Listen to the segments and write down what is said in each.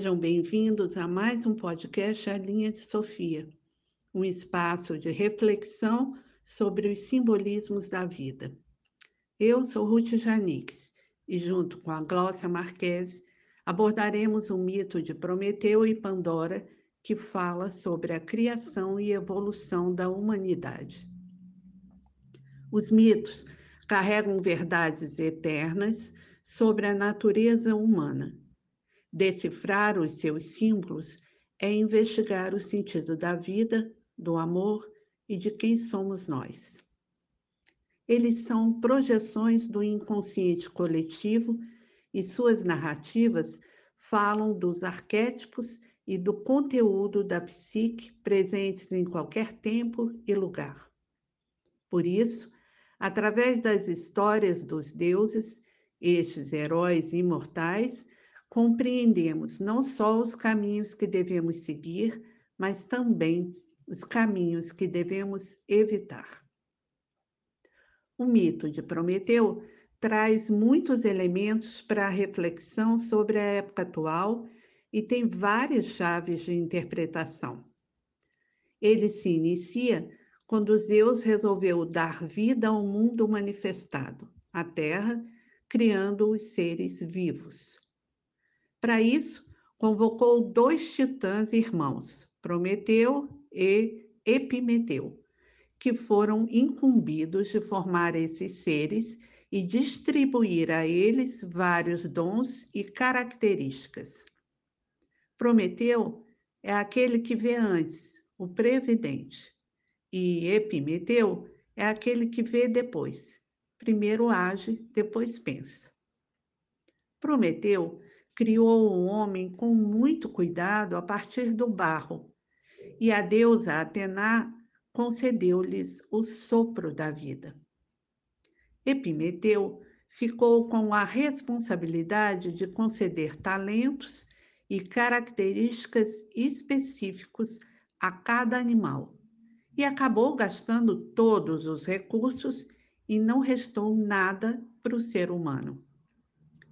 Sejam bem-vindos a mais um podcast A Linha de Sofia, um espaço de reflexão sobre os simbolismos da vida. Eu sou Ruth Janix e, junto com a Glócia Marques, abordaremos o mito de Prometeu e Pandora, que fala sobre a criação e evolução da humanidade. Os mitos carregam verdades eternas sobre a natureza humana Decifrar os seus símbolos é investigar o sentido da vida, do amor e de quem somos nós. Eles são projeções do inconsciente coletivo e suas narrativas falam dos arquétipos e do conteúdo da psique presentes em qualquer tempo e lugar. Por isso, através das histórias dos deuses, estes heróis imortais compreendemos não só os caminhos que devemos seguir, mas também os caminhos que devemos evitar. O mito de Prometeu traz muitos elementos para a reflexão sobre a época atual e tem várias chaves de interpretação. Ele se inicia quando Zeus resolveu dar vida ao mundo manifestado, a Terra, criando os seres vivos. Para isso, convocou dois titãs irmãos, Prometeu e Epimeteu, que foram incumbidos de formar esses seres e distribuir a eles vários dons e características. Prometeu é aquele que vê antes, o previdente, e Epimeteu é aquele que vê depois. Primeiro age, depois pensa. Prometeu criou o homem com muito cuidado a partir do barro, e a deusa Atena concedeu-lhes o sopro da vida. Epimeteu ficou com a responsabilidade de conceder talentos e características específicos a cada animal, e acabou gastando todos os recursos e não restou nada para o ser humano.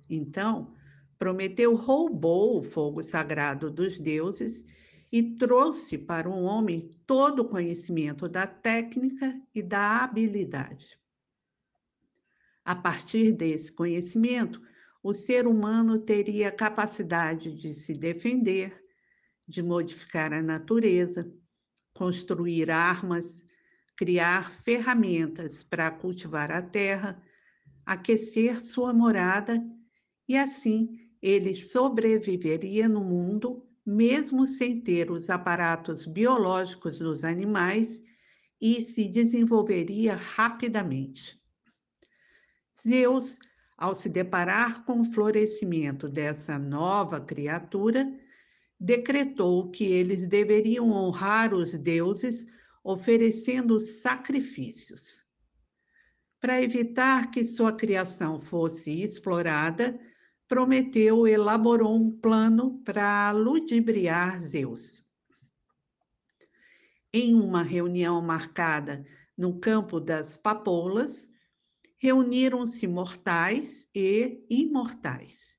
Então, Prometeu roubou o fogo sagrado dos deuses e trouxe para o homem todo o conhecimento da técnica e da habilidade. A partir desse conhecimento, o ser humano teria capacidade de se defender, de modificar a natureza, construir armas, criar ferramentas para cultivar a terra, aquecer sua morada e assim ele sobreviveria no mundo mesmo sem ter os aparatos biológicos dos animais e se desenvolveria rapidamente. Zeus, ao se deparar com o florescimento dessa nova criatura, decretou que eles deveriam honrar os deuses oferecendo sacrifícios. Para evitar que sua criação fosse explorada, Prometeu elaborou um plano para ludibriar Zeus. Em uma reunião marcada no campo das papoulas, reuniram-se mortais e imortais.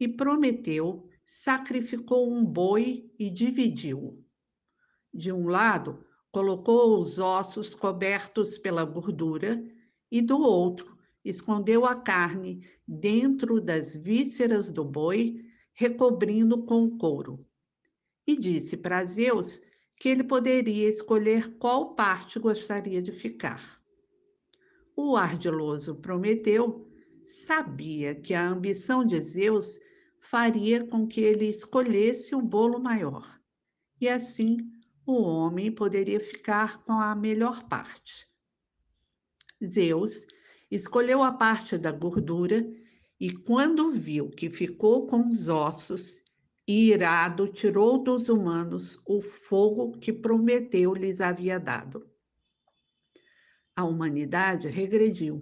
E Prometeu sacrificou um boi e dividiu. De um lado, colocou os ossos cobertos pela gordura, e do outro, escondeu a carne dentro das vísceras do boi, recobrindo com couro. E disse para Zeus que ele poderia escolher qual parte gostaria de ficar. O ardiloso Prometeu sabia que a ambição de Zeus faria com que ele escolhesse o bolo maior, e assim o homem poderia ficar com a melhor parte. Zeus escolheu a parte da gordura e, quando viu que ficou com os ossos, irado tirou dos humanos o fogo que Prometeu lhes havia dado. A humanidade regrediu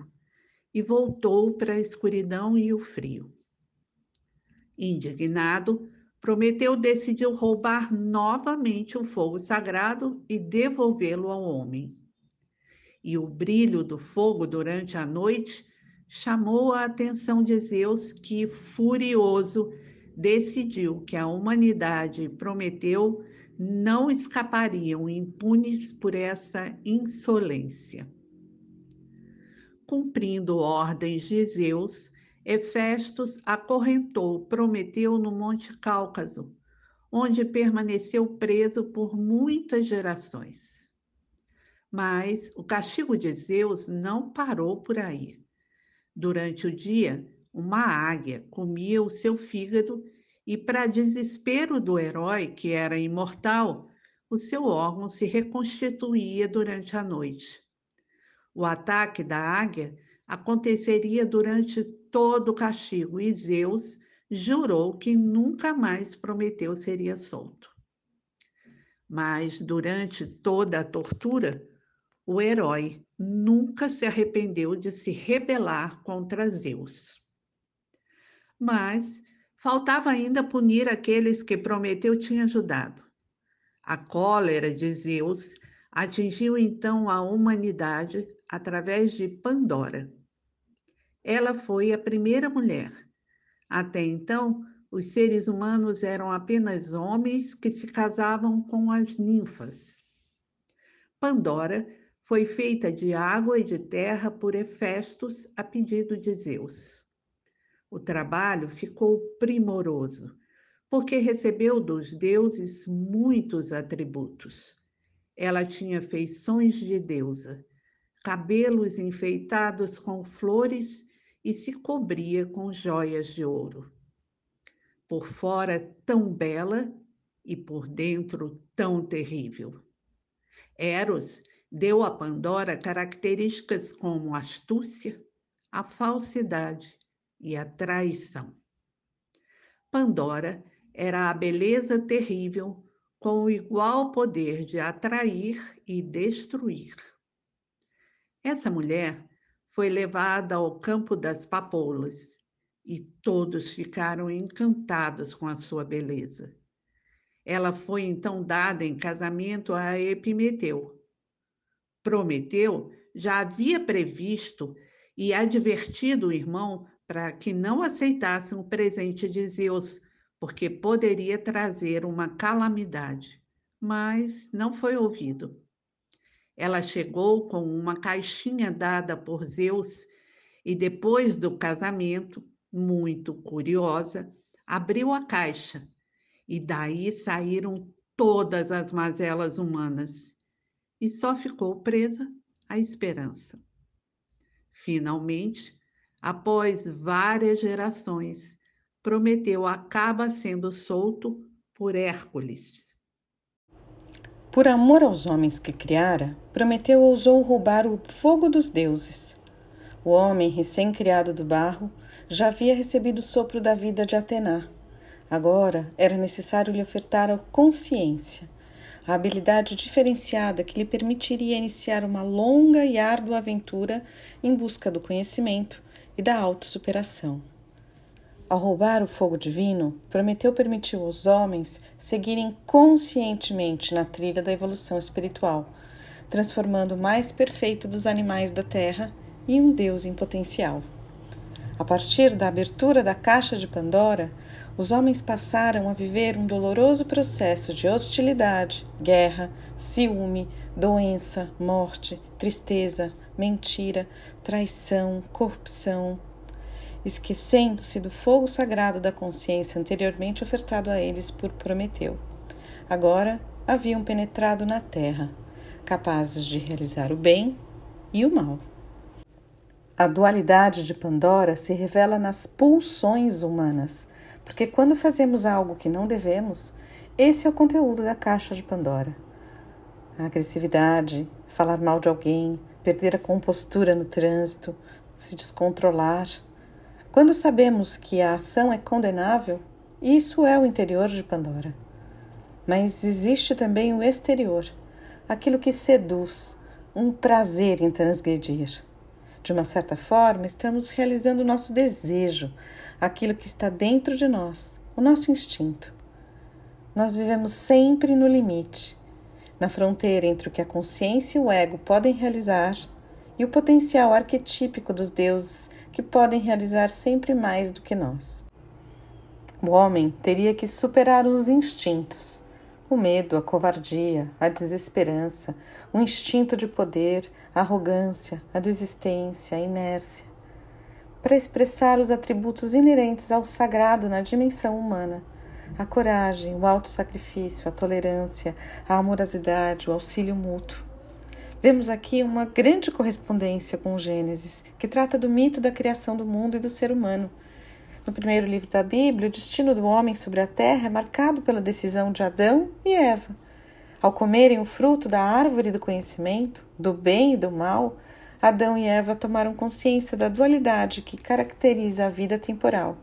e voltou para a escuridão e o frio. Indignado, Prometeu decidiu roubar novamente o fogo sagrado e devolvê-lo ao homem e o brilho do fogo durante a noite chamou a atenção de Zeus, que, furioso, decidiu que a humanidade e Prometeu não escapariam impunes por essa insolência. Cumprindo ordens de Zeus, Hefestos acorrentou Prometeu no Monte Cáucaso, onde permaneceu preso por muitas gerações. Mas o castigo de Zeus não parou por aí. Durante o dia, uma águia comia o seu fígado e, para desespero do herói, que era imortal, o seu órgão se reconstituía durante a noite. O ataque da águia aconteceria durante todo o castigo e Zeus jurou que nunca mais Prometeu seria solto. Mas durante toda a tortura, o herói nunca se arrependeu de se rebelar contra Zeus. Mas faltava ainda punir aqueles que Prometeu tinha ajudado. A cólera de Zeus atingiu então a humanidade através de Pandora. Ela foi a primeira mulher. Até então, os seres humanos eram apenas homens que se casavam com as ninfas. Pandora foi feita de água e de terra por Hefestos a pedido de Zeus. O trabalho ficou primoroso, porque recebeu dos deuses muitos atributos. Ela tinha feições de deusa, cabelos enfeitados com flores e se cobria com joias de ouro. Por fora tão bela e por dentro tão terrível. Eros deu a Pandora características como astúcia, a falsidade e a traição. Pandora era a beleza terrível com o igual poder de atrair e destruir. Essa mulher foi levada ao campo das papoulas e todos ficaram encantados com a sua beleza. Ela foi então dada em casamento a Epimeteu. Prometeu já havia previsto e advertido o irmão para que não aceitassem o presente de Zeus, porque poderia trazer uma calamidade. Mas não foi ouvido. Ela chegou com uma caixinha dada por Zeus e, depois do casamento, muito curiosa, abriu a caixa e daí saíram todas as mazelas humanas e só ficou presa a esperança. Finalmente, após várias gerações, Prometeu acaba sendo solto por Hércules. Por amor aos homens que criara, Prometeu ousou roubar o fogo dos deuses. O homem, recém-criado do barro, já havia recebido o sopro da vida de Atena. Agora era necessário lhe ofertar a consciência, a habilidade diferenciada que lhe permitiria iniciar uma longa e árdua aventura em busca do conhecimento e da autossuperação. Ao roubar o fogo divino, Prometeu permitiu aos homens seguirem conscientemente na trilha da evolução espiritual, transformando o mais perfeito dos animais da terra em um Deus em potencial. A partir da abertura da caixa de Pandora, os homens passaram a viver um doloroso processo de hostilidade, guerra, ciúme, doença, morte, tristeza, mentira, traição, corrupção, esquecendo-se do fogo sagrado da consciência anteriormente ofertado a eles por Prometeu. Agora haviam penetrado na terra, capazes de realizar o bem e o mal. A dualidade de Pandora se revela nas pulsões humanas, porque quando fazemos algo que não devemos, esse é o conteúdo da caixa de Pandora. A agressividade, falar mal de alguém, perder a compostura no trânsito, se descontrolar. Quando sabemos que a ação é condenável, isso é o interior de Pandora. Mas existe também o exterior, aquilo que seduz, um prazer em transgredir. De uma certa forma, estamos realizando o nosso desejo, aquilo que está dentro de nós, o nosso instinto. Nós vivemos sempre no limite, na fronteira entre o que a consciência e o ego podem realizar e o potencial arquetípico dos deuses que podem realizar sempre mais do que nós. O homem teria que superar os instintos, o medo, a covardia, a desesperança, o instinto de poder, a arrogância, a desistência, a inércia, para expressar os atributos inerentes ao sagrado na dimensão humana a coragem, o autossacrifício, a tolerância, a amorosidade, o auxílio mútuo. Vemos aqui uma grande correspondência com o Gênesis, que trata do mito da criação do mundo e do ser humano. No primeiro livro da Bíblia, o destino do homem sobre a terra é marcado pela decisão de Adão e Eva. Ao comerem o fruto da árvore do conhecimento, do bem e do mal, Adão e Eva tomaram consciência da dualidade que caracteriza a vida temporal.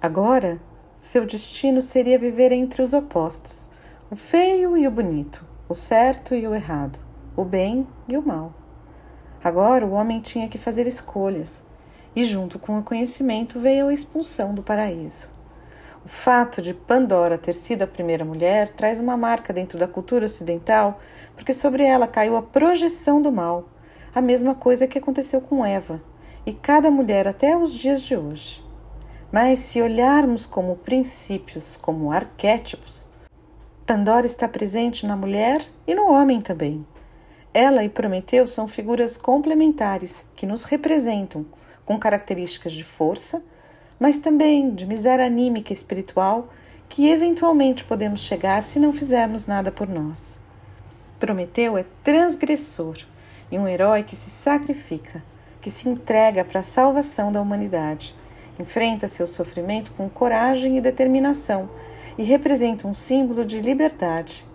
Agora, seu destino seria viver entre os opostos, o feio e o bonito, o certo e o errado, o bem e o mal. Agora o homem tinha que fazer escolhas, e junto com o conhecimento veio a expulsão do paraíso. O fato de Pandora ter sido a primeira mulher traz uma marca dentro da cultura ocidental, porque sobre ela caiu a projeção do mal, a mesma coisa que aconteceu com Eva, e cada mulher até os dias de hoje. Mas se olharmos como princípios, como arquétipos, Pandora está presente na mulher e no homem também. Ela e Prometeu são figuras complementares que nos representam com características de força, mas também de miséria anímica e espiritual que eventualmente podemos chegar se não fizermos nada por nós. Prometeu é transgressor e um herói que se sacrifica, que se entrega para a salvação da humanidade Enfrenta seu sofrimento com coragem e determinação e representa um símbolo de liberdade.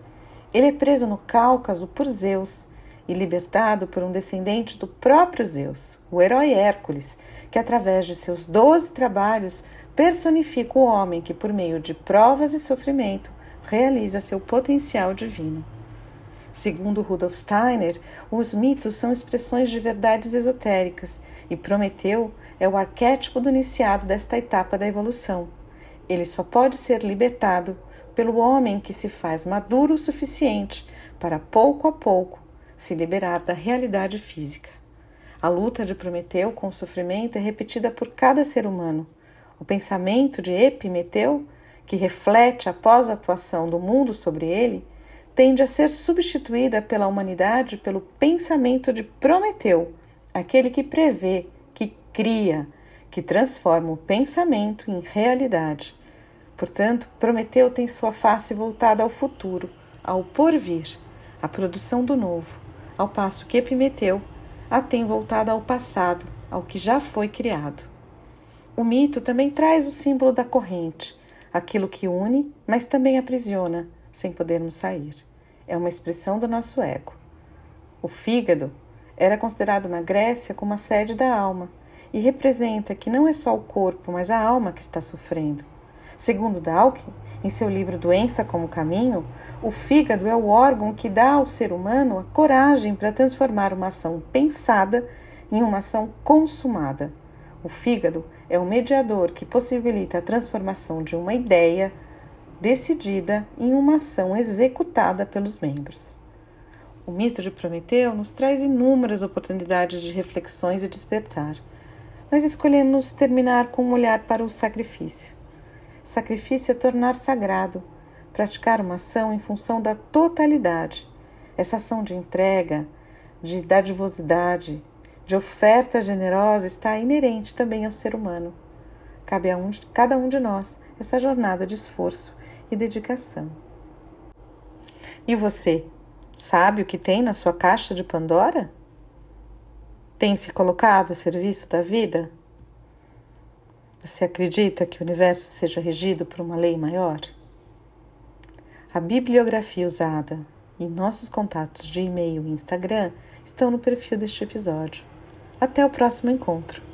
Ele é preso no Cáucaso por Zeus e libertado por um descendente do próprio Zeus, o herói Hércules, que através de seus doze trabalhos personifica o homem que, por meio de provas e sofrimento, realiza seu potencial divino. Segundo Rudolf Steiner, os mitos são expressões de verdades esotéricas e Prometeu é o arquétipo do iniciado desta etapa da evolução. Ele só pode ser libertado pelo homem que se faz maduro o suficiente para pouco a pouco se liberar da realidade física. A luta de Prometeu com o sofrimento é repetida por cada ser humano. O pensamento de Epimeteu, que reflete a pós-atuação do mundo sobre ele, tende a ser substituída pela humanidade pelo pensamento de Prometeu, aquele que prevê, que cria, que transforma o pensamento em realidade. Portanto, Prometeu tem sua face voltada ao futuro, ao porvir, à produção do novo, ao passo que Epimeteu a tem voltada ao passado, ao que já foi criado. O mito também traz o símbolo da corrente, aquilo que une, mas também aprisiona sem podermos sair. É uma expressão do nosso ego. O fígado era considerado na Grécia como a sede da alma e representa que não é só o corpo, mas a alma que está sofrendo. Segundo Dawkins, em seu livro Doença como Caminho, o fígado é o órgão que dá ao ser humano a coragem para transformar uma ação pensada em uma ação consumada. O fígado é o mediador que possibilita a transformação de uma ideia decidida em uma ação executada pelos membros. O mito de Prometeu nos traz inúmeras oportunidades de reflexões e despertar, mas escolhemos terminar com um olhar para o sacrifício. Sacrifício é tornar sagrado, praticar uma ação em função da totalidade. Essa ação de entrega, de dadivosidade, de oferta generosa está inerente também ao ser humano. Cabe a um, cada um de nós essa jornada de esforço e dedicação. E você, sabe o que tem na sua caixa de Pandora? Tem se colocado a serviço da vida? Você acredita que o universo seja regido por uma lei maior? A bibliografia usada e nossos contatos de e-mail e Instagram estão no perfil deste episódio. Até o próximo encontro!